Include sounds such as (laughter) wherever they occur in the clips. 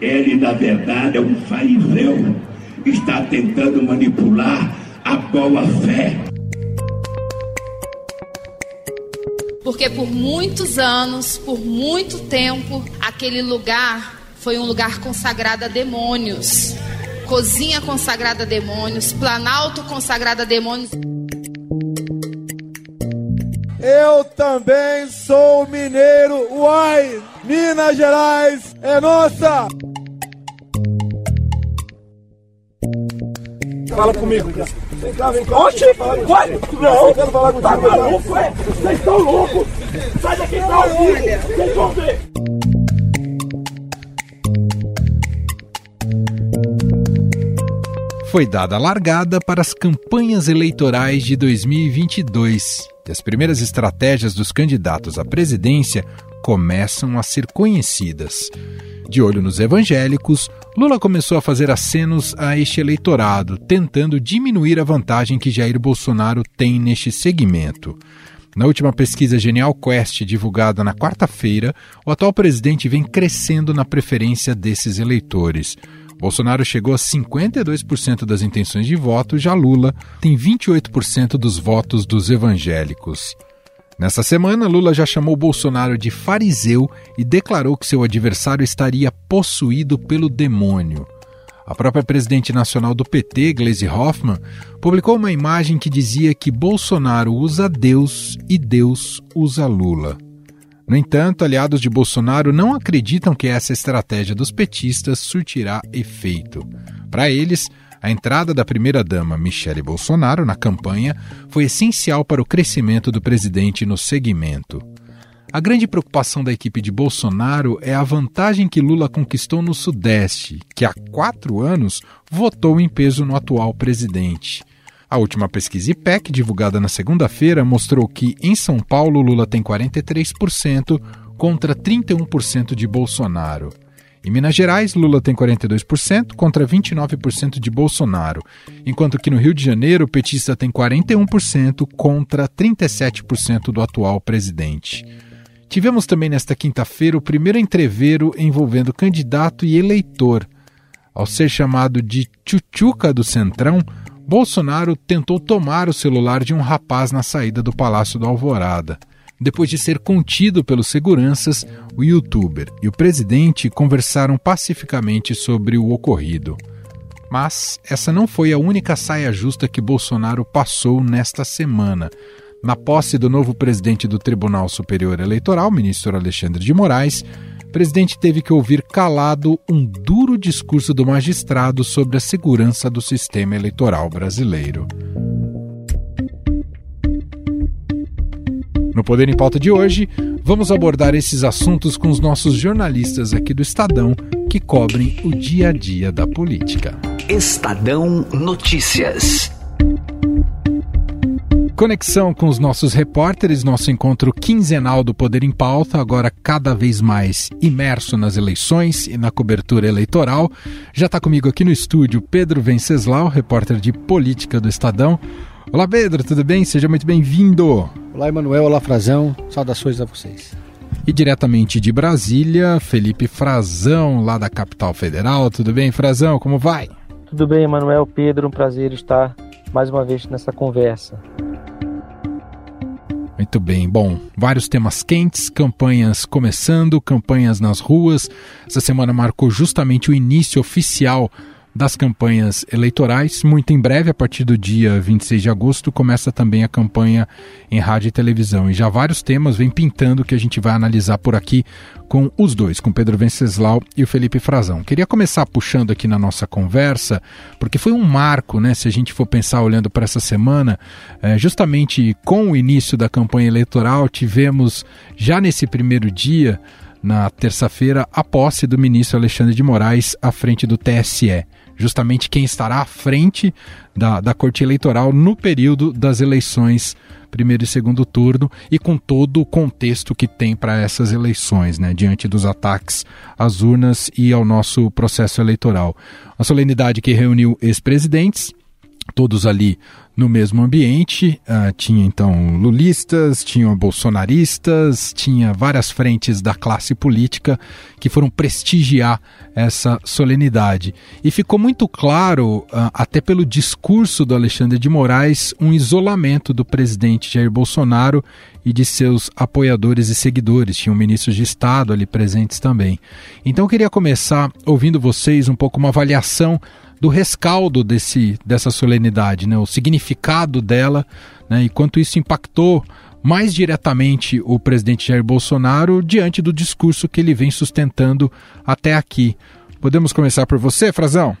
Ele, na verdade, é um fariseu. Está tentando manipular a boa fé. Porque por muitos anos, por muito tempo, aquele lugar foi um lugar consagrado a demônios. Cozinha consagrada a demônios, planalto consagrado a demônios. Eu também sou mineiro. Uai! Minas Gerais é nossa! Fala comigo. Vem cá, vem cá. Oxi, vai! Não, tá maluco, é? Vocês estão loucos! Sai daqui, tá ouvindo! Vocês vão ver! Foi dada a largada para as campanhas eleitorais de 2022 e as primeiras estratégias dos candidatos à presidência começam a ser conhecidas. De olho nos evangélicos, Lula começou a fazer acenos a este eleitorado, tentando diminuir a vantagem que Jair Bolsonaro tem neste segmento. Na última pesquisa Genial Quest, divulgada na quarta-feira, o atual presidente vem crescendo na preferência desses eleitores. Bolsonaro chegou a 52% das intenções de voto, já Lula tem 28% dos votos dos evangélicos. Nessa semana, Lula já chamou Bolsonaro de fariseu e declarou que seu adversário estaria possuído pelo demônio. A própria presidente nacional do PT, Gleisi Hoffmann, publicou uma imagem que dizia que Bolsonaro usa Deus e Deus usa Lula. No entanto, aliados de Bolsonaro não acreditam que essa estratégia dos petistas surtirá efeito. Para eles, a entrada da primeira-dama Michele Bolsonaro na campanha foi essencial para o crescimento do presidente no segmento. A grande preocupação da equipe de Bolsonaro é a vantagem que Lula conquistou no Sudeste, que há quatro anos votou em peso no atual presidente. A última pesquisa IPEC, divulgada na segunda-feira, mostrou que em São Paulo Lula tem 43% contra 31% de Bolsonaro. Em Minas Gerais, Lula tem 42% contra 29% de Bolsonaro, enquanto que no Rio de Janeiro o petista tem 41% contra 37% do atual presidente. Tivemos também nesta quinta-feira o primeiro entreveiro envolvendo candidato e eleitor. Ao ser chamado de Tchutchuca do Centrão, Bolsonaro tentou tomar o celular de um rapaz na saída do Palácio do Alvorada. Depois de ser contido pelos seguranças, o youtuber e o presidente conversaram pacificamente sobre o ocorrido. Mas essa não foi a única saia justa que Bolsonaro passou nesta semana. Na posse do novo presidente do Tribunal Superior Eleitoral, ministro Alexandre de Moraes, o presidente teve que ouvir calado um duro discurso do magistrado sobre a segurança do sistema eleitoral brasileiro. No Poder em Pauta de hoje, vamos abordar esses assuntos com os nossos jornalistas aqui do Estadão que cobrem o dia a dia da política. Estadão Notícias. Conexão com os nossos repórteres, nosso encontro quinzenal do Poder em Pauta, agora cada vez mais imerso nas eleições e na cobertura eleitoral. Já está comigo aqui no estúdio Pedro Venceslau, repórter de política do Estadão. Olá, Pedro, tudo bem? Seja muito bem-vindo. Olá, Emanuel. Olá, Frazão. Saudações a vocês. E diretamente de Brasília, Felipe Frazão, lá da capital federal. Tudo bem, Frazão? Como vai? Tudo bem, Emanuel. Pedro, um prazer estar mais uma vez nessa conversa. Muito bem. Bom, vários temas quentes, campanhas começando, campanhas nas ruas. Essa semana marcou justamente o início oficial das campanhas eleitorais. Muito em breve, a partir do dia 26 de agosto, começa também a campanha em rádio e televisão. E já vários temas vêm pintando que a gente vai analisar por aqui com os dois, com Pedro Venceslau e o Felipe Frazão. Queria começar puxando aqui na nossa conversa, porque foi um marco, né, se a gente for pensar olhando para essa semana, é, justamente com o início da campanha eleitoral, tivemos já nesse primeiro dia na terça-feira a posse do ministro Alexandre de Moraes à frente do TSE justamente quem estará à frente da, da Corte Eleitoral no período das eleições primeiro e segundo turno e com todo o contexto que tem para essas eleições, né, diante dos ataques às urnas e ao nosso processo eleitoral. A solenidade que reuniu ex-presidentes, todos ali no mesmo ambiente. Uh, tinha então lulistas, tinha bolsonaristas, tinha várias frentes da classe política que foram prestigiar essa solenidade. E ficou muito claro, uh, até pelo discurso do Alexandre de Moraes, um isolamento do presidente Jair Bolsonaro e de seus apoiadores e seguidores. Tinham ministros de Estado ali presentes também. Então eu queria começar ouvindo vocês um pouco uma avaliação do rescaldo desse, dessa solenidade, né? o significado dela né? e quanto isso impactou mais diretamente o presidente Jair Bolsonaro diante do discurso que ele vem sustentando até aqui. Podemos começar por você, Frazão?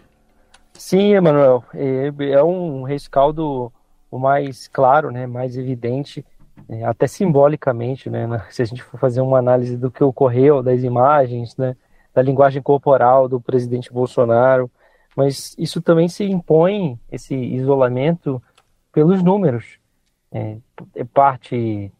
Sim, Emanuel. É, é um rescaldo o mais claro, né, mais evidente, é, até simbolicamente, né, se a gente for fazer uma análise do que ocorreu, das imagens, né, da linguagem corporal do presidente Bolsonaro, mas isso também se impõe, esse isolamento, pelos números. É, é parte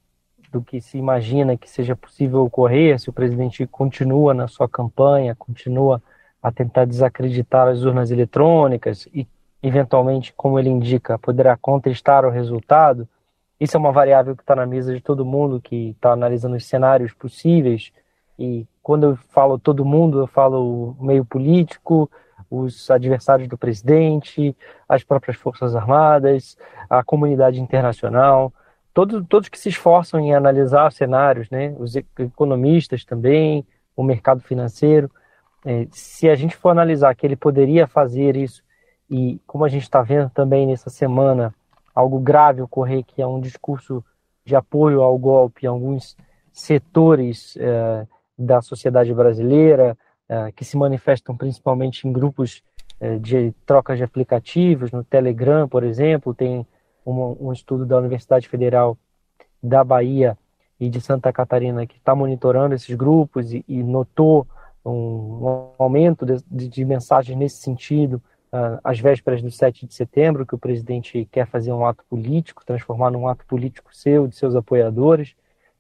do que se imagina que seja possível ocorrer se o presidente continua na sua campanha, continua a tentar desacreditar as urnas eletrônicas e, eventualmente, como ele indica, poderá contestar o resultado. Isso é uma variável que está na mesa de todo mundo que está analisando os cenários possíveis. E quando eu falo todo mundo, eu falo meio político, os adversários do presidente, as próprias Forças Armadas, a comunidade internacional, todos, todos que se esforçam em analisar cenários, né? os economistas também, o mercado financeiro. É, se a gente for analisar que ele poderia fazer isso, e como a gente está vendo também nessa semana, algo grave ocorrer, que é um discurso de apoio ao golpe em alguns setores é, da sociedade brasileira, é, que se manifestam principalmente em grupos é, de trocas de aplicativos, no Telegram, por exemplo, tem um, um estudo da Universidade Federal da Bahia e de Santa Catarina que está monitorando esses grupos e, e notou um, um aumento de, de, de, mensagens nesse sentido uh, às vésperas do 7 de setembro, que o presidente quer fazer um ato político, transformar num ato político seu, de seus apoiadores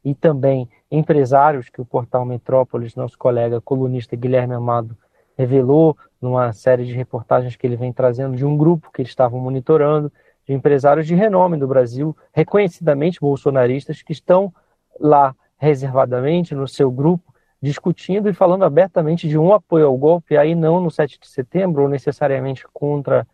e também empresários que o portal Metrópolis, nosso colega colunista Guilherme Amado, revelou numa série de reportagens que ele vem trazendo de um grupo que eles estavam monitorando, de empresários de renome do Brasil, reconhecidamente bolsonaristas, que estão lá reservadamente no seu grupo, discutindo e falando abertamente de um apoio ao golpe, aí não no 7 de setembro, ou necessariamente contra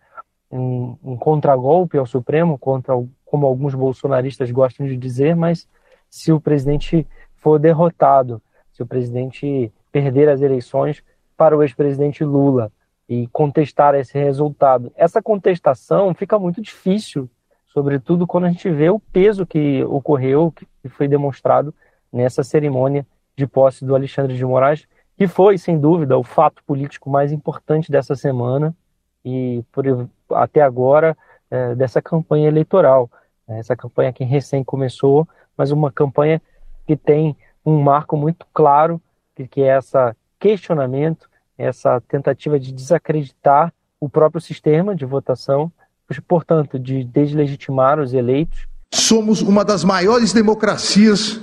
um, um contragolpe ao Supremo, contra, como alguns bolsonaristas gostam de dizer, mas se o presidente for derrotado, se o presidente perder as eleições para o ex-presidente Lula e contestar esse resultado. Essa contestação fica muito difícil, sobretudo quando a gente vê o peso que ocorreu, que foi demonstrado nessa cerimônia de posse do Alexandre de Moraes, que foi, sem dúvida, o fato político mais importante dessa semana e, por, até agora, é, dessa campanha eleitoral. Essa campanha que recém começou, mas uma campanha que tem um marco muito claro, que é esse questionamento, essa tentativa de desacreditar o próprio sistema de votação, portanto, de deslegitimar os eleitos. Somos uma das maiores democracias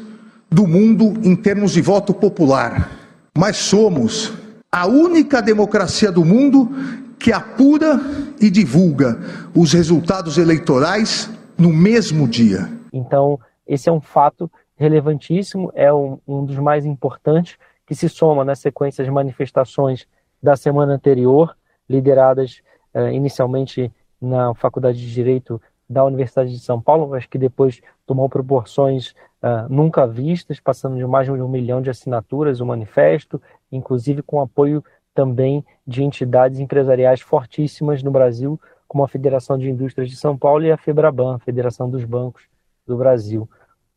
do mundo em termos de voto popular, mas somos a única democracia do mundo que apura e divulga os resultados eleitorais no mesmo dia. Então, esse é um fato relevantíssimo, é um, um dos mais importantes, que se soma na sequência de manifestações da semana anterior, lideradas uh, inicialmente na Faculdade de Direito da Universidade de São Paulo, mas que depois tomou proporções uh, nunca vistas, passando de mais de um milhão de assinaturas o manifesto, inclusive com apoio também de entidades empresariais fortíssimas no Brasil, como a Federação de Indústrias de São Paulo e a FEBRABAN, Federação dos Bancos do Brasil.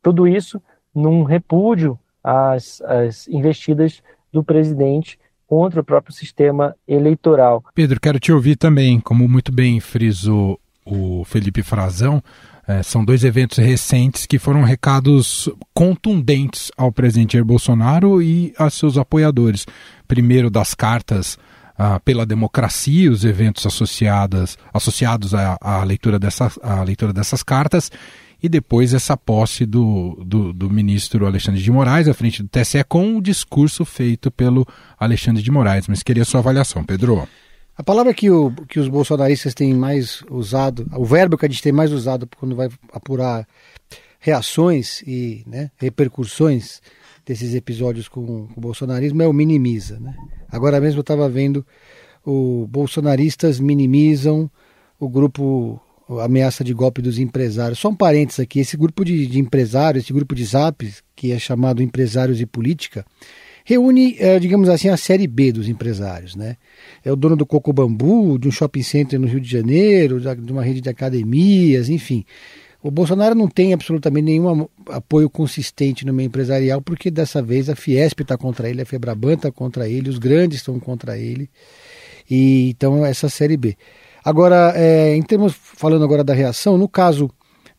Tudo isso num repúdio às, às investidas do presidente contra o próprio sistema eleitoral. Pedro, quero te ouvir também, como muito bem frisou o Felipe Frazão, é, são dois eventos recentes que foram recados contundentes ao presidente Jair Bolsonaro e a seus apoiadores. Primeiro, das cartas ah, pela democracia, os eventos associados, associados à, à, leitura dessa, à leitura dessas cartas, e depois essa posse do, do, do, ministro Alexandre de Moraes à frente do TSE com o discurso feito pelo Alexandre de Moraes. Mas queria sua avaliação, Pedro. A palavra que, o, que os bolsonaristas têm mais usado, o verbo que a gente tem mais usado quando vai apurar reações e né, repercussões desses episódios com, com o bolsonarismo é o minimiza. Né? Agora mesmo eu estava vendo o bolsonaristas minimizam o grupo ameaça de golpe dos empresários. Só um parênteses aqui, esse grupo de, de empresários, esse grupo de zap, que é chamado Empresários e Política, reúne, é, digamos assim, a série B dos empresários. Né? É o dono do Coco Bambu, de um shopping center no Rio de Janeiro, de uma rede de academias, enfim. O Bolsonaro não tem absolutamente nenhum apoio consistente no meio empresarial, porque dessa vez a Fiesp está contra ele, a Febraban está contra ele, os grandes estão contra ele. E então essa série B. Agora, é, em termos falando agora da reação, no caso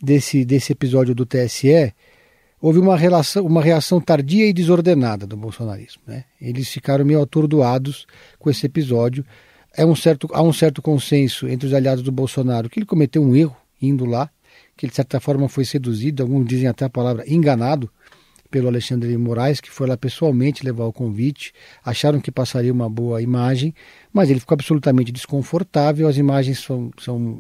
desse, desse episódio do TSE, houve uma, relação, uma reação tardia e desordenada do bolsonarismo. Né? Eles ficaram meio atordoados com esse episódio. É um certo, há um certo consenso entre os aliados do Bolsonaro que ele cometeu um erro indo lá, que de certa forma foi seduzido, alguns dizem até a palavra enganado pelo Alexandre de Moraes, que foi lá pessoalmente levar o convite, acharam que passaria uma boa imagem, mas ele ficou absolutamente desconfortável, as imagens são, são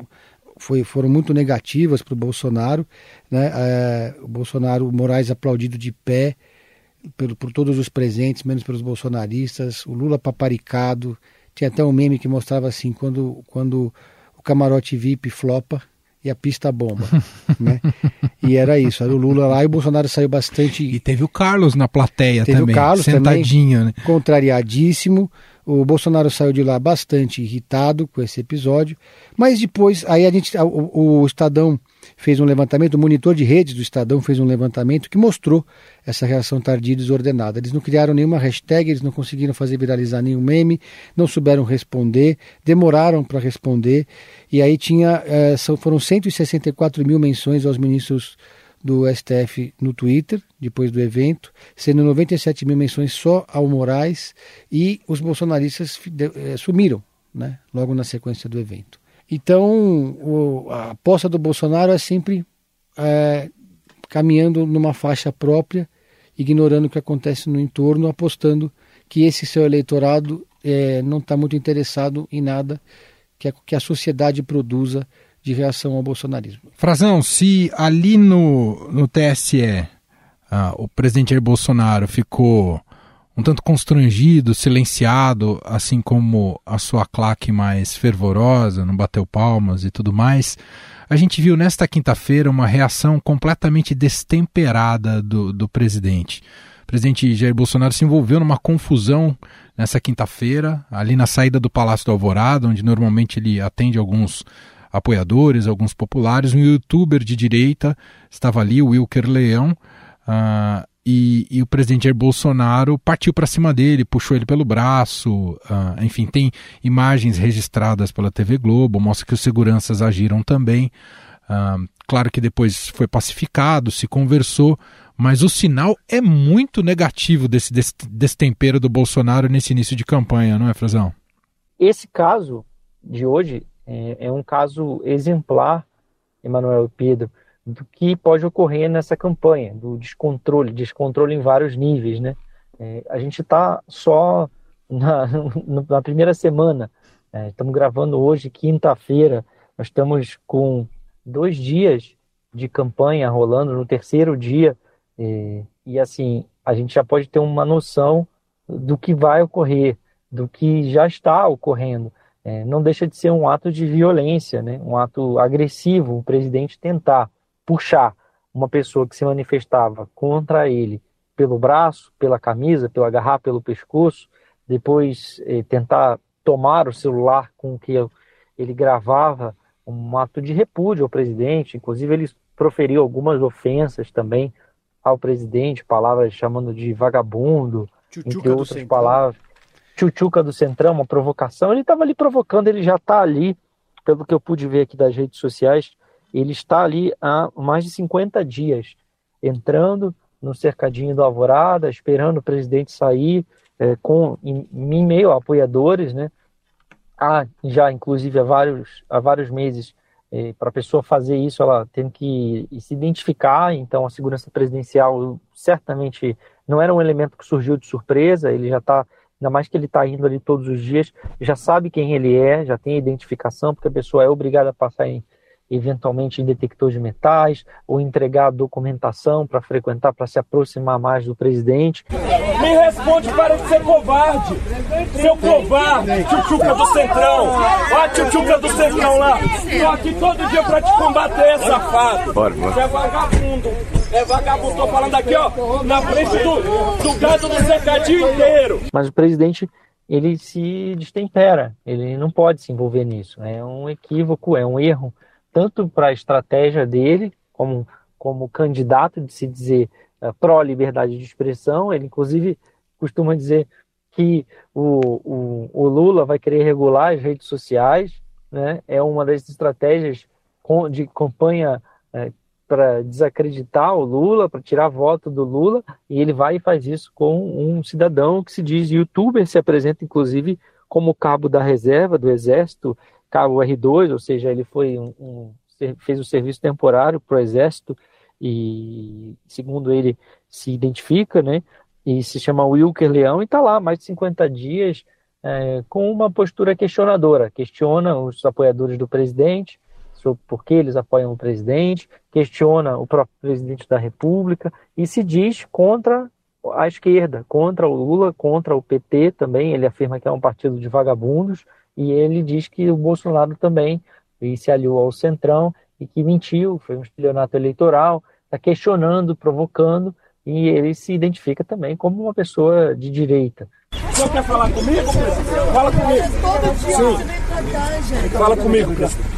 foi, foram muito negativas para o Bolsonaro, né? É, o Bolsonaro, o Moraes aplaudido de pé pelo, por todos os presentes, menos pelos bolsonaristas, o Lula paparicado, tinha até um meme que mostrava assim, quando, quando o camarote VIP flopa, e a pista bomba, (laughs) né? E era isso, era o Lula lá e o Bolsonaro saiu bastante. E teve o Carlos na plateia teve também, o Carlos sentadinho, também, né? Contrariadíssimo. O Bolsonaro saiu de lá bastante irritado com esse episódio, mas depois aí a gente, o, o Estadão fez um levantamento, o monitor de redes do Estadão fez um levantamento que mostrou essa reação tardia e desordenada. Eles não criaram nenhuma hashtag, eles não conseguiram fazer viralizar nenhum meme, não souberam responder, demoraram para responder, e aí tinha, é, foram 164 mil menções aos ministros do STF no Twitter, depois do evento, sendo 97 mil menções só ao Moraes e os bolsonaristas eh, sumiram, né, logo na sequência do evento. Então, o, a aposta do Bolsonaro é sempre é, caminhando numa faixa própria, ignorando o que acontece no entorno, apostando que esse seu eleitorado é, não está muito interessado em nada que a, que a sociedade produza de reação ao bolsonarismo. Frazão, se ali no, no TSE ah, o presidente Jair Bolsonaro ficou um tanto constrangido, silenciado, assim como a sua claque mais fervorosa, não bateu palmas e tudo mais, a gente viu nesta quinta-feira uma reação completamente destemperada do, do presidente. O presidente Jair Bolsonaro se envolveu numa confusão nessa quinta-feira, ali na saída do Palácio do Alvorada, onde normalmente ele atende alguns apoiadores, alguns populares. Um youtuber de direita estava ali, o Wilker Leão, uh, e, e, o presidente Jair Bolsonaro partiu para cima dele, puxou ele pelo braço. Uh, enfim, tem imagens registradas pela TV Globo, mostra que os seguranças agiram também. Uh, claro que depois foi pacificado, se conversou, mas o sinal é muito negativo desse destempero do Bolsonaro nesse início de campanha, não é, Frazão? Esse caso de hoje é, é um caso exemplar, Emanuel Pedro, do que pode ocorrer nessa campanha, do descontrole, descontrole em vários níveis, né? É, a gente está só na, (laughs) na, primeira semana, é, estamos gravando hoje, quinta-feira, nós estamos com dois dias de campanha rolando, no terceiro dia, é, e assim, a gente já pode ter uma noção do que vai ocorrer, do que já está ocorrendo é, não deixa de ser um ato de violência, né? um ato agressivo, o presidente tentar puxar uma pessoa que se manifestava contra ele pelo braço, pela camisa, pelo agarrar pelo pescoço, depois é, tentar tomar o celular com que ele gravava um ato de repúdio ao presidente, inclusive ele proferiu algumas ofensas também ao presidente, palavras chamando de vagabundo, Tchutchuca entre outras palavras tchutchuca do Centrão, uma provocação. Ele estava ali provocando, ele já está ali, pelo que eu pude ver aqui das redes sociais, ele está ali há mais de 50 dias, entrando no cercadinho do Alvorada, esperando o presidente sair, é, com, em, em, meio a apoiadores, né? Há já, inclusive, há vários, há vários meses, é, para a pessoa fazer isso, ela tem que se identificar, então a segurança presidencial certamente não era um elemento que surgiu de surpresa, ele já está ainda mais que ele está indo ali todos os dias, já sabe quem ele é, já tem identificação, porque a pessoa é obrigada a passar em, eventualmente em detector de metais, ou entregar documentação para frequentar, para se aproximar mais do presidente. Me responde para de ser covarde! Seu covarde, tchutchuca do Centrão! Ó a tchutchuca do Centrão lá! Tô aqui todo dia para te combater, safado! Você é vagabundo! É vagabundo, tô falando aqui, ó, na frente do, do gado do cercadinho inteiro! Mas o presidente ele se destempera, ele não pode se envolver nisso. É um equívoco, é um erro tanto para a estratégia dele, como, como candidato de se dizer uh, pró-liberdade de expressão, ele inclusive costuma dizer que o, o, o, Lula vai querer regular as redes sociais, né? é uma das estratégias de campanha é, para desacreditar o Lula, para tirar voto do Lula, e ele vai e faz isso com um cidadão que se diz youtuber, se apresenta inclusive como cabo da reserva do Exército cabo R2, ou seja, ele foi um, um fez o serviço temporário para o Exército e, segundo ele, se identifica, né? E se chama Wilker Leão e está lá mais de 50 dias é, com uma postura questionadora. Questiona os apoiadores do presidente sobre por que eles apoiam o presidente, questiona o próprio presidente da República e se diz contra a esquerda, contra o Lula, contra o PT também. Ele afirma que é um partido de vagabundos e ele diz que o Bolsonaro também se aliou ao Centrão e que mentiu, foi um estelionato eleitoral, está questionando, provocando, e ele se identifica também como uma pessoa de direita. O senhor quer falar comigo? Fala comigo. Sim. Fala comigo,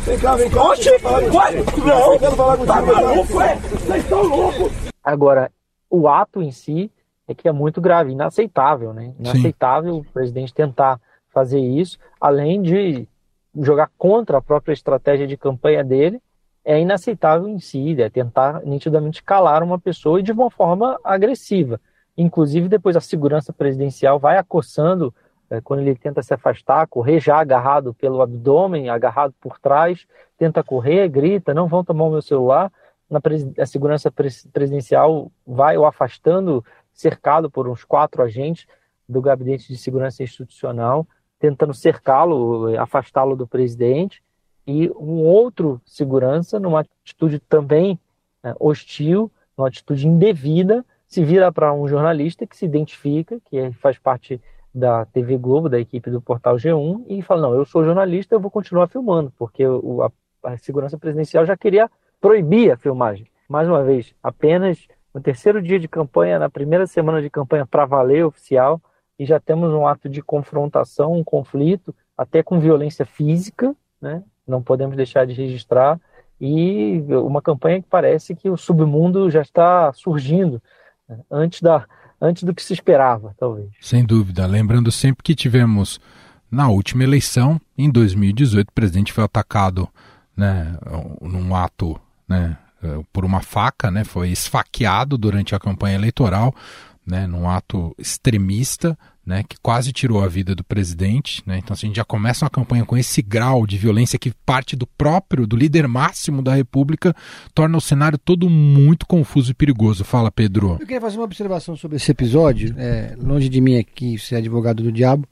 Vem cá, vem cá. Oxi, vai! Não, eu quero falar contigo. Tá maluco, é? Vocês estão loucos. Agora, o ato em si é que é muito grave, inaceitável, né? Inaceitável Sim. o presidente tentar fazer isso, além de jogar contra a própria estratégia de campanha dele, é inaceitável em si, é tentar nitidamente calar uma pessoa e de uma forma agressiva. Inclusive, depois a segurança presidencial vai acossando, é, quando ele tenta se afastar, correr já agarrado pelo abdômen, agarrado por trás, tenta correr, grita, não vão tomar o meu celular. Na a segurança presidencial vai o afastando, cercado por uns quatro agentes do gabinete de segurança institucional tentando cercá-lo, afastá-lo do presidente, e um outro segurança, numa atitude também né, hostil, numa atitude indevida, se vira para um jornalista que se identifica, que é, faz parte da TV Globo, da equipe do portal G1, e fala: Não, eu sou jornalista, eu vou continuar filmando, porque o, a, a segurança presidencial já queria proibir a filmagem. Mais uma vez, apenas no terceiro dia de campanha, na primeira semana de campanha para valer oficial, e já temos um ato de confrontação, um conflito, até com violência física, né? não podemos deixar de registrar, e uma campanha que parece que o submundo já está surgindo né? antes, da, antes do que se esperava, talvez. Sem dúvida. Lembrando sempre que tivemos, na última eleição, em 2018, o presidente foi atacado né, num ato né, por uma faca, né, foi esfaqueado durante a campanha eleitoral né, num ato extremista, né, que quase tirou a vida do presidente. Né? Então, se a gente já começa uma campanha com esse grau de violência que parte do próprio, do líder máximo da República, torna o cenário todo muito confuso e perigoso. Fala, Pedro. Eu queria fazer uma observação sobre esse episódio. É, longe de mim aqui ser advogado do diabo,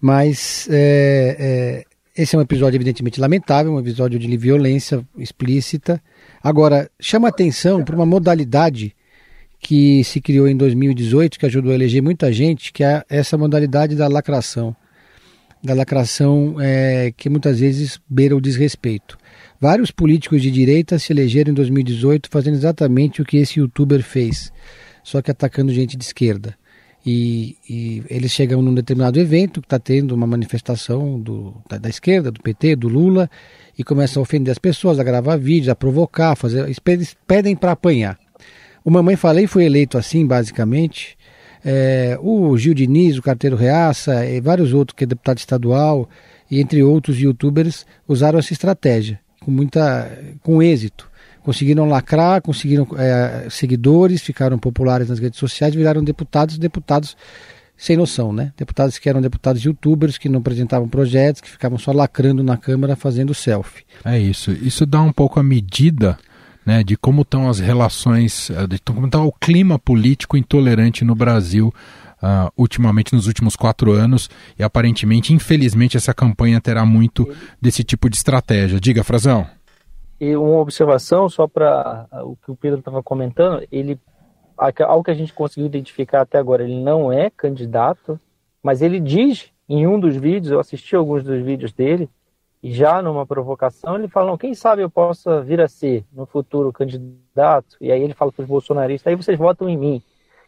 mas é, é, esse é um episódio evidentemente lamentável, um episódio de violência explícita. Agora, chama atenção para uma modalidade que se criou em 2018, que ajudou a eleger muita gente, que é essa modalidade da lacração. Da lacração é, que muitas vezes beira o desrespeito. Vários políticos de direita se elegeram em 2018 fazendo exatamente o que esse youtuber fez, só que atacando gente de esquerda. E, e eles chegam num determinado evento que está tendo uma manifestação do, da, da, esquerda, do PT, do Lula, e começam a ofender as pessoas, a gravar vídeos, a provocar, a fazer, pedem para apanhar. O Mamãe Falei foi eleito assim, basicamente. É, o Gil Diniz, o Carteiro Reaça e vários outros, que é deputado estadual, e entre outros youtubers, usaram essa estratégia com, muita, com êxito. Conseguiram lacrar, conseguiram é, seguidores, ficaram populares nas redes sociais, viraram deputados, deputados sem noção, né? Deputados que eram deputados youtubers, que não apresentavam projetos, que ficavam só lacrando na Câmara fazendo selfie. É isso. Isso dá um pouco a medida né, de como estão as relações, eh, de como está o clima político intolerante no Brasil uh, ultimamente nos últimos quatro anos e aparentemente, infelizmente, essa campanha terá muito desse tipo de estratégia. Diga, Frazão. E uma observação só para o que o Pedro estava comentando, ele algo que a gente conseguiu identificar até agora, ele não é candidato, mas ele diz em um dos vídeos, eu assisti alguns dos vídeos dele, já numa provocação ele fala, quem sabe eu possa vir a ser no futuro candidato, e aí ele fala para os bolsonaristas, aí vocês votam em mim.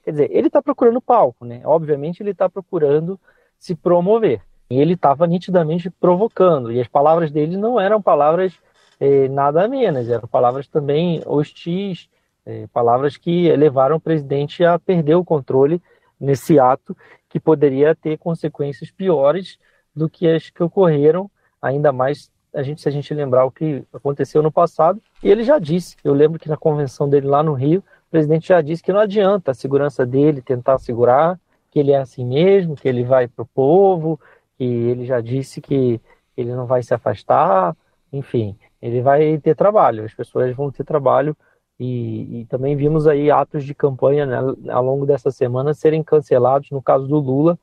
Quer dizer, ele está procurando palco, né? Obviamente ele está procurando se promover. E ele estava nitidamente provocando, e as palavras dele não eram palavras eh, nada menos, eram palavras também hostis, eh, palavras que levaram o presidente a perder o controle nesse ato que poderia ter consequências piores do que as que ocorreram, ainda mais a gente, se a gente lembrar o que aconteceu no passado. E ele já disse, eu lembro que na convenção dele lá no Rio, o presidente já disse que não adianta a segurança dele tentar segurar, que ele é assim mesmo, que ele vai para o povo, que ele já disse que ele não vai se afastar, enfim, ele vai ter trabalho, as pessoas vão ter trabalho e, e também vimos aí atos de campanha né, ao longo dessa semana serem cancelados, no caso do Lula,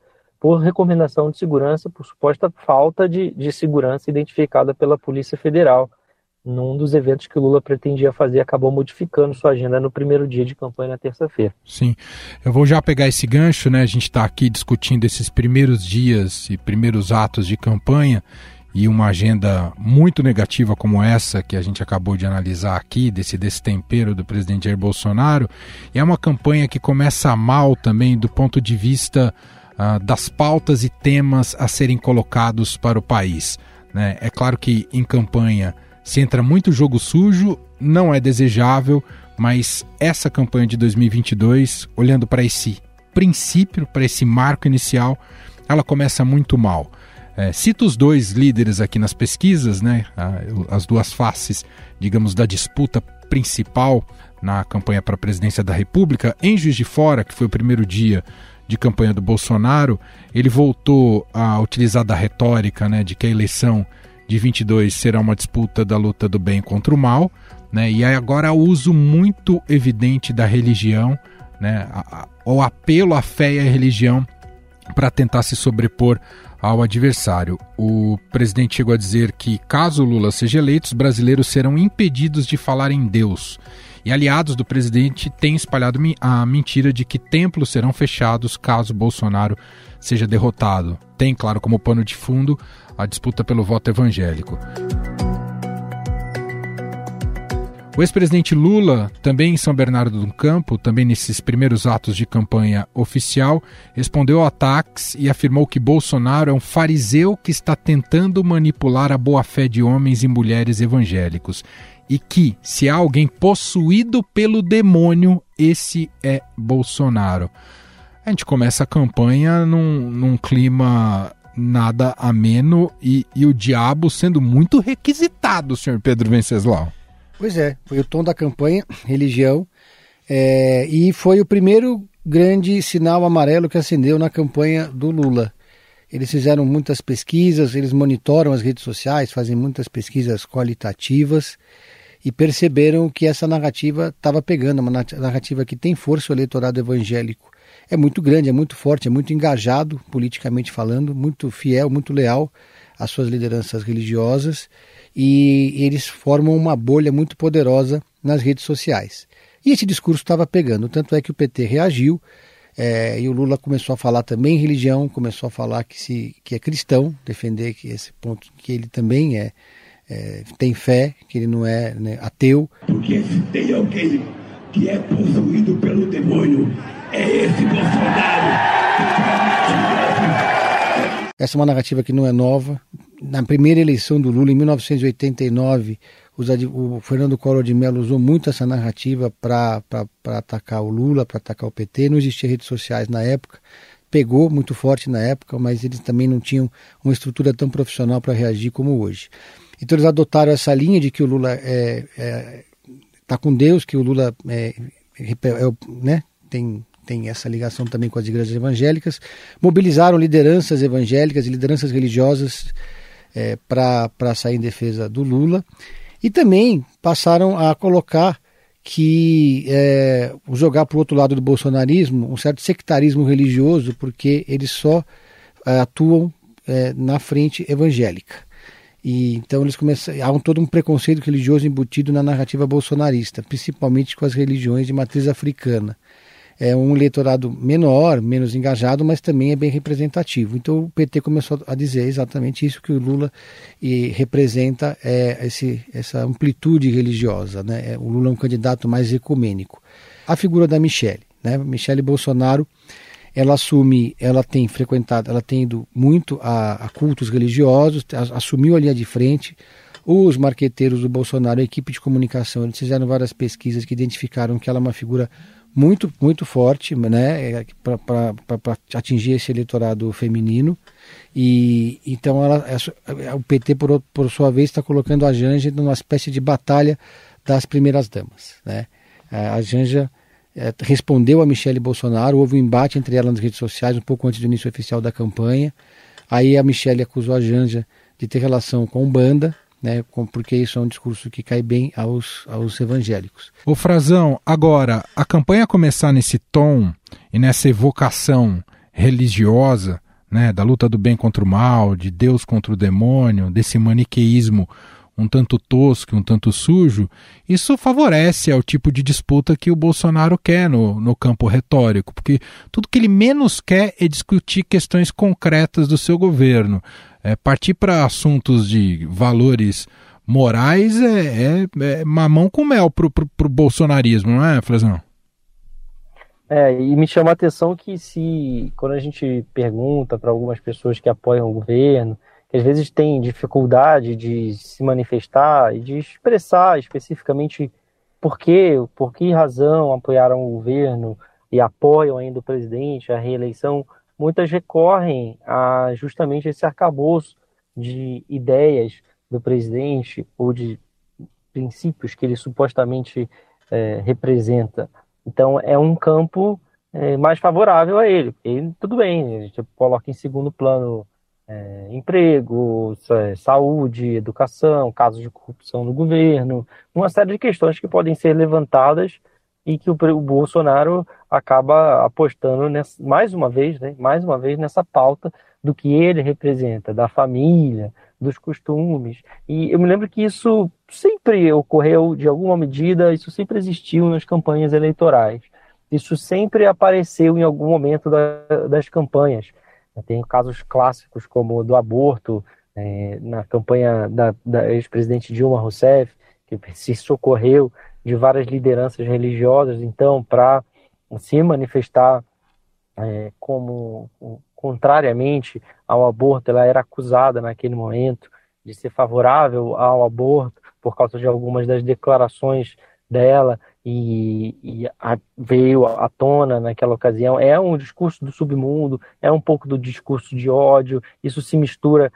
por recomendação de segurança, por suposta falta de, de segurança identificada pela Polícia Federal num dos eventos que Lula pretendia fazer, acabou modificando sua agenda no primeiro dia de campanha na terça-feira. Sim, eu vou já pegar esse gancho, né? A gente está aqui discutindo esses primeiros dias e primeiros atos de campanha e uma agenda muito negativa como essa que a gente acabou de analisar aqui, desse destempero do presidente Jair Bolsonaro, é uma campanha que começa mal também do ponto de vista uh, das pautas e temas a serem colocados para o país. Né? É claro que em campanha se entra muito jogo sujo, não é desejável, mas essa campanha de 2022, olhando para esse princípio, para esse marco inicial, ela começa muito mal. É, cito os dois líderes aqui nas pesquisas, né, as duas faces, digamos, da disputa principal na campanha para a presidência da República. Em Juiz de Fora, que foi o primeiro dia de campanha do Bolsonaro, ele voltou a utilizar da retórica né, de que a eleição de 22 será uma disputa da luta do bem contra o mal, né? E agora o uso muito evidente da religião, né? O apelo à fé e à religião para tentar se sobrepor ao adversário. O presidente chegou a dizer que, caso Lula seja eleito, os brasileiros serão impedidos de falar em Deus. E aliados do presidente têm espalhado a mentira de que templos serão fechados caso Bolsonaro seja derrotado. Tem, claro, como pano de fundo a disputa pelo voto evangélico. O ex-presidente Lula, também em São Bernardo do Campo, também nesses primeiros atos de campanha oficial, respondeu a ataques e afirmou que Bolsonaro é um fariseu que está tentando manipular a boa-fé de homens e mulheres evangélicos. E que, se há alguém possuído pelo demônio, esse é Bolsonaro. A gente começa a campanha num, num clima nada ameno e, e o diabo sendo muito requisitado, senhor Pedro Venceslau. Pois é, foi o tom da campanha, (laughs) religião, é, e foi o primeiro grande sinal amarelo que acendeu na campanha do Lula. Eles fizeram muitas pesquisas, eles monitoram as redes sociais, fazem muitas pesquisas qualitativas e perceberam que essa narrativa estava pegando, uma narrativa que tem força o eleitorado evangélico é muito grande, é muito forte, é muito engajado politicamente falando, muito fiel, muito leal às suas lideranças religiosas e eles formam uma bolha muito poderosa nas redes sociais. E esse discurso estava pegando, tanto é que o PT reagiu é, e o Lula começou a falar também em religião, começou a falar que, se, que é cristão, defender que esse ponto que ele também é, é tem fé, que ele não é né, ateu. Porque se tem alguém que é possuído pelo demônio, é esse Bolsonaro. Essa é uma narrativa que não é nova. Na primeira eleição do Lula, em 1989, o Fernando Collor de Mello usou muito essa narrativa para atacar o Lula, para atacar o PT. Não existia redes sociais na época. Pegou muito forte na época, mas eles também não tinham uma estrutura tão profissional para reagir como hoje. Então eles adotaram essa linha de que o Lula é, é, tá com Deus, que o Lula é, é né, tem tem essa ligação também com as igrejas evangélicas, mobilizaram lideranças evangélicas e lideranças religiosas é, para sair em defesa do Lula e também passaram a colocar que é, jogar para o outro lado do bolsonarismo um certo sectarismo religioso, porque eles só é, atuam é, na frente evangélica. E então eles começam, há um, todo um preconceito religioso embutido na narrativa bolsonarista, principalmente com as religiões de matriz africana é um eleitorado menor, menos engajado, mas também é bem representativo. Então o PT começou a dizer exatamente isso que o Lula e, representa é, esse, essa amplitude religiosa. Né? É, o Lula é um candidato mais ecumênico. A figura da Michelle, né? Michelle Bolsonaro, ela assume, ela tem frequentado, ela tem ido muito a, a cultos religiosos, assumiu a linha de frente. Os marqueteiros do Bolsonaro, a equipe de comunicação, eles fizeram várias pesquisas que identificaram que ela é uma figura muito, muito forte né, é, para atingir esse eleitorado feminino. E então ela, é, o PT, por, por sua vez, está colocando a Janja numa espécie de batalha das primeiras damas. Né? A Janja é, respondeu a Michele Bolsonaro, houve um embate entre elas nas redes sociais um pouco antes do início oficial da campanha. Aí a Michele acusou a Janja de ter relação com banda, né, porque isso é um discurso que cai bem aos, aos evangélicos. O Frazão, agora, a campanha começar nesse tom e nessa evocação religiosa, né, da luta do bem contra o mal, de Deus contra o demônio, desse maniqueísmo um tanto tosco, um tanto sujo, isso favorece ao tipo de disputa que o Bolsonaro quer no, no campo retórico, porque tudo que ele menos quer é discutir questões concretas do seu governo. É, partir para assuntos de valores morais é, é, é mamão com mel para o bolsonarismo, não é, Frazão? É, e me chama a atenção que se, quando a gente pergunta para algumas pessoas que apoiam o governo, às vezes têm dificuldade de se manifestar e de expressar especificamente por quê, por que razão apoiaram o governo e apoiam ainda o presidente, a reeleição, muitas recorrem a justamente esse arcabouço de ideias do presidente ou de princípios que ele supostamente é, representa. Então é um campo é, mais favorável a ele. E tudo bem, a gente coloca em segundo plano é, emprego, saúde, educação, casos de corrupção no governo, uma série de questões que podem ser levantadas e que o, o Bolsonaro acaba apostando nessa, mais uma vez, né, mais uma vez nessa pauta do que ele representa, da família, dos costumes. E eu me lembro que isso sempre ocorreu de alguma medida, isso sempre existiu nas campanhas eleitorais. Isso sempre apareceu em algum momento da, das campanhas. Tem casos clássicos como o do aborto, é, na campanha da, da ex-presidente Dilma Rousseff, que se socorreu de várias lideranças religiosas, então, para se manifestar é, como contrariamente ao aborto, ela era acusada naquele momento de ser favorável ao aborto por causa de algumas das declarações dela e, e a, veio à tona naquela ocasião. É um discurso do submundo, é um pouco do discurso de ódio, isso se mistura,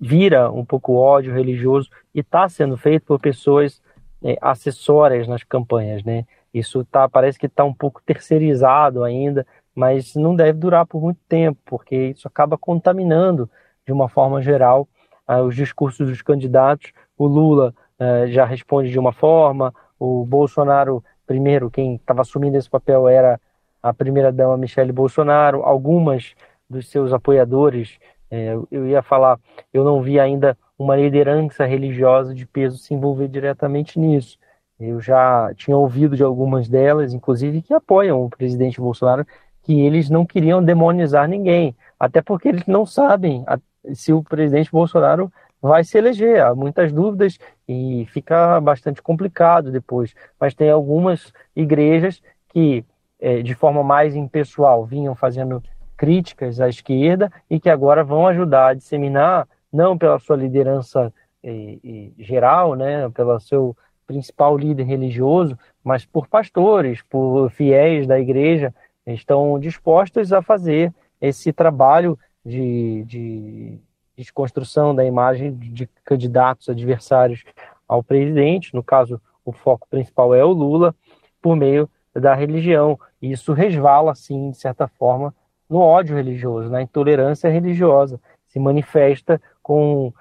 vira um pouco ódio religioso e está sendo feito por pessoas é, acessórias nas campanhas, né? Isso tá, parece que está um pouco terceirizado ainda, mas não deve durar por muito tempo, porque isso acaba contaminando, de uma forma geral, uh, os discursos dos candidatos. O Lula uh, já responde de uma forma, o Bolsonaro primeiro, quem estava assumindo esse papel era a primeira-dama Michele Bolsonaro, algumas dos seus apoiadores, é, eu ia falar, eu não vi ainda uma liderança religiosa de peso se envolver diretamente nisso. Eu já tinha ouvido de algumas delas, inclusive, que apoiam o presidente Bolsonaro, que eles não queriam demonizar ninguém, até porque eles não sabem se o presidente Bolsonaro vai se eleger. Há muitas dúvidas e fica bastante complicado depois. Mas tem algumas igrejas que, é, de forma mais impessoal, vinham fazendo críticas à esquerda e que agora vão ajudar a disseminar, não pela sua liderança é, é, geral, né, pelo seu principal líder religioso, mas por pastores, por fiéis da igreja, estão dispostos a fazer esse trabalho de, de desconstrução da imagem de candidatos adversários ao presidente, no caso, o foco principal é o Lula, por meio da religião. E isso resvala, assim, de certa forma, no ódio religioso, na intolerância religiosa. Se manifesta com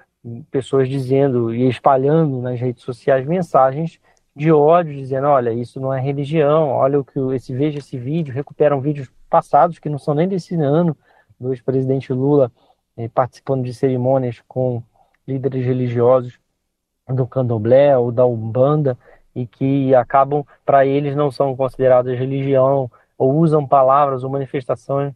pessoas dizendo e espalhando nas redes sociais mensagens de ódio, dizendo, olha, isso não é religião, olha o que esse veja esse vídeo, recuperam vídeos passados que não são nem desse ano, do ex-presidente Lula participando de cerimônias com líderes religiosos do candomblé ou da umbanda e que acabam para eles não são consideradas religião ou usam palavras ou manifestações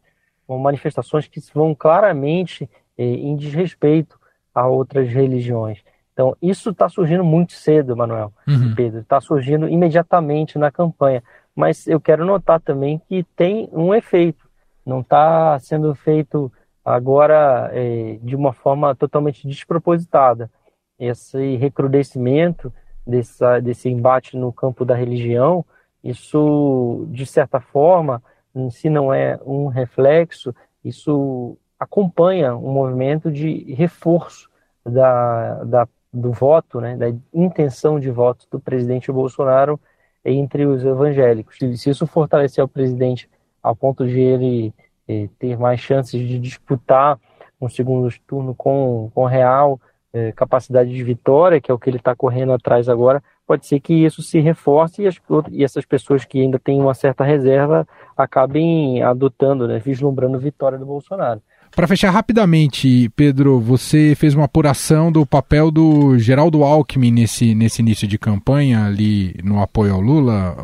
ou manifestações que vão claramente eh, em desrespeito a outras religiões. Então, isso está surgindo muito cedo, Manuel, uhum. Pedro, está surgindo imediatamente na campanha. Mas eu quero notar também que tem um efeito. Não está sendo feito agora é, de uma forma totalmente despropositada. Esse recrudescimento dessa, desse embate no campo da religião, isso, de certa forma, se não é um reflexo, isso acompanha um movimento de reforço da, da do voto, né, da intenção de voto do presidente Bolsonaro entre os evangélicos. Se isso fortalecer o presidente ao ponto de ele eh, ter mais chances de disputar um segundo turno com, com real eh, capacidade de vitória, que é o que ele está correndo atrás agora, pode ser que isso se reforce e, as, e, essas pessoas que ainda têm uma certa reserva acabem adotando, né, vislumbrando vitória do Bolsonaro. Para fechar rapidamente, Pedro, você fez uma apuração do papel do Geraldo Alckmin nesse, nesse início de campanha ali no apoio ao Lula,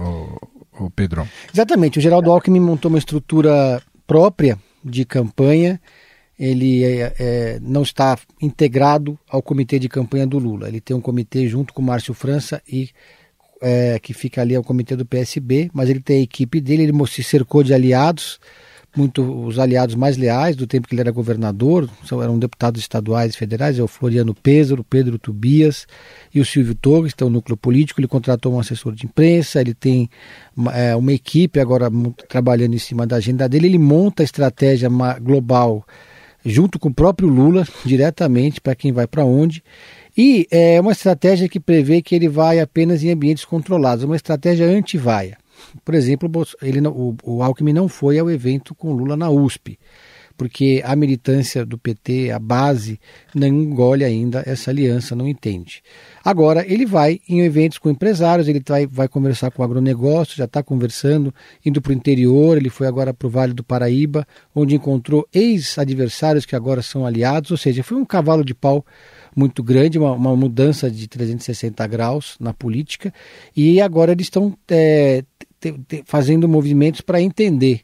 o, o Pedro? Exatamente. O Geraldo Alckmin montou uma estrutura própria de campanha. Ele é, é, não está integrado ao comitê de campanha do Lula. Ele tem um comitê junto com o Márcio França e é, que fica ali ao comitê do PSB, mas ele tem a equipe dele. Ele se cercou de aliados muito os aliados mais leais do tempo que ele era governador, são, eram deputados estaduais e federais, é o Floriano Pêsaro, Pedro Tubias e o Silvio Torres, que é o núcleo político, ele contratou um assessor de imprensa, ele tem é, uma equipe agora trabalhando em cima da agenda dele, ele monta a estratégia global junto com o próprio Lula, diretamente para quem vai para onde, e é uma estratégia que prevê que ele vai apenas em ambientes controlados, uma estratégia anti-vaia. Por exemplo, ele, o, o Alckmin não foi ao evento com Lula na USP, porque a militância do PT, a base, não engole ainda essa aliança, não entende. Agora, ele vai em eventos com empresários, ele vai, vai conversar com o agronegócio, já está conversando, indo para o interior, ele foi agora para o Vale do Paraíba, onde encontrou ex-adversários que agora são aliados, ou seja, foi um cavalo de pau muito grande, uma, uma mudança de 360 graus na política, e agora eles estão é, te, te, fazendo movimentos para entender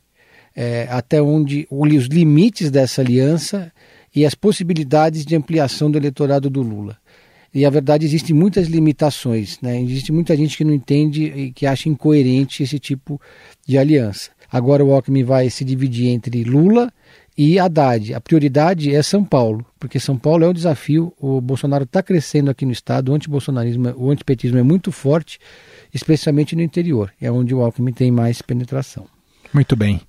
é, até onde os limites dessa aliança e as possibilidades de ampliação do eleitorado do Lula. E a verdade existem muitas limitações, né? Existe muita gente que não entende e que acha incoerente esse tipo de aliança. Agora o Alckmin vai se dividir entre Lula e Haddad. A prioridade é São Paulo, porque São Paulo é um desafio. O Bolsonaro está crescendo aqui no estado, o antibolsonarismo, o antipetismo é muito forte especialmente no interior, é onde o Alckmin tem mais penetração. Muito bem.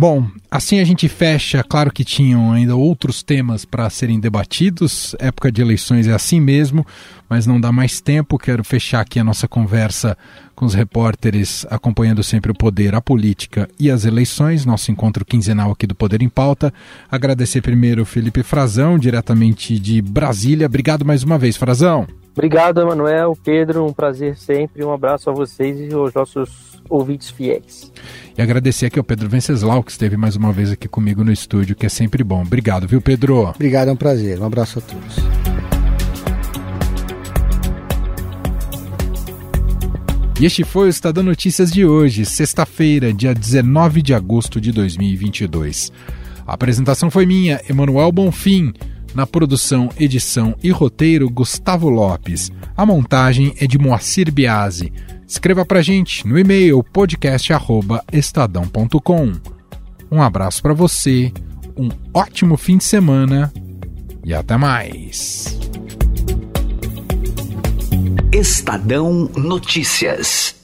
Bom, assim a gente fecha. Claro que tinham ainda outros temas para serem debatidos. Época de eleições é assim mesmo, mas não dá mais tempo. Quero fechar aqui a nossa conversa com os repórteres acompanhando sempre o poder, a política e as eleições. Nosso encontro quinzenal aqui do Poder em Pauta. Agradecer primeiro o Felipe Frazão, diretamente de Brasília. Obrigado mais uma vez, Frazão. Obrigado, Emanuel, Pedro, um prazer sempre. Um abraço a vocês e aos nossos ouvintes fiéis. E agradecer aqui ao Pedro Venceslau, que esteve mais uma vez aqui comigo no estúdio, que é sempre bom. Obrigado, viu, Pedro? Obrigado, é um prazer. Um abraço a todos. E este foi o Estadão Notícias de hoje, sexta-feira, dia 19 de agosto de 2022. A apresentação foi minha, Emanuel Bonfim. Na produção, edição e roteiro, Gustavo Lopes. A montagem é de Moacir Biasi. Escreva pra gente no e-mail podcast@estadão.com. Um abraço para você, um ótimo fim de semana e até mais. Estadão Notícias.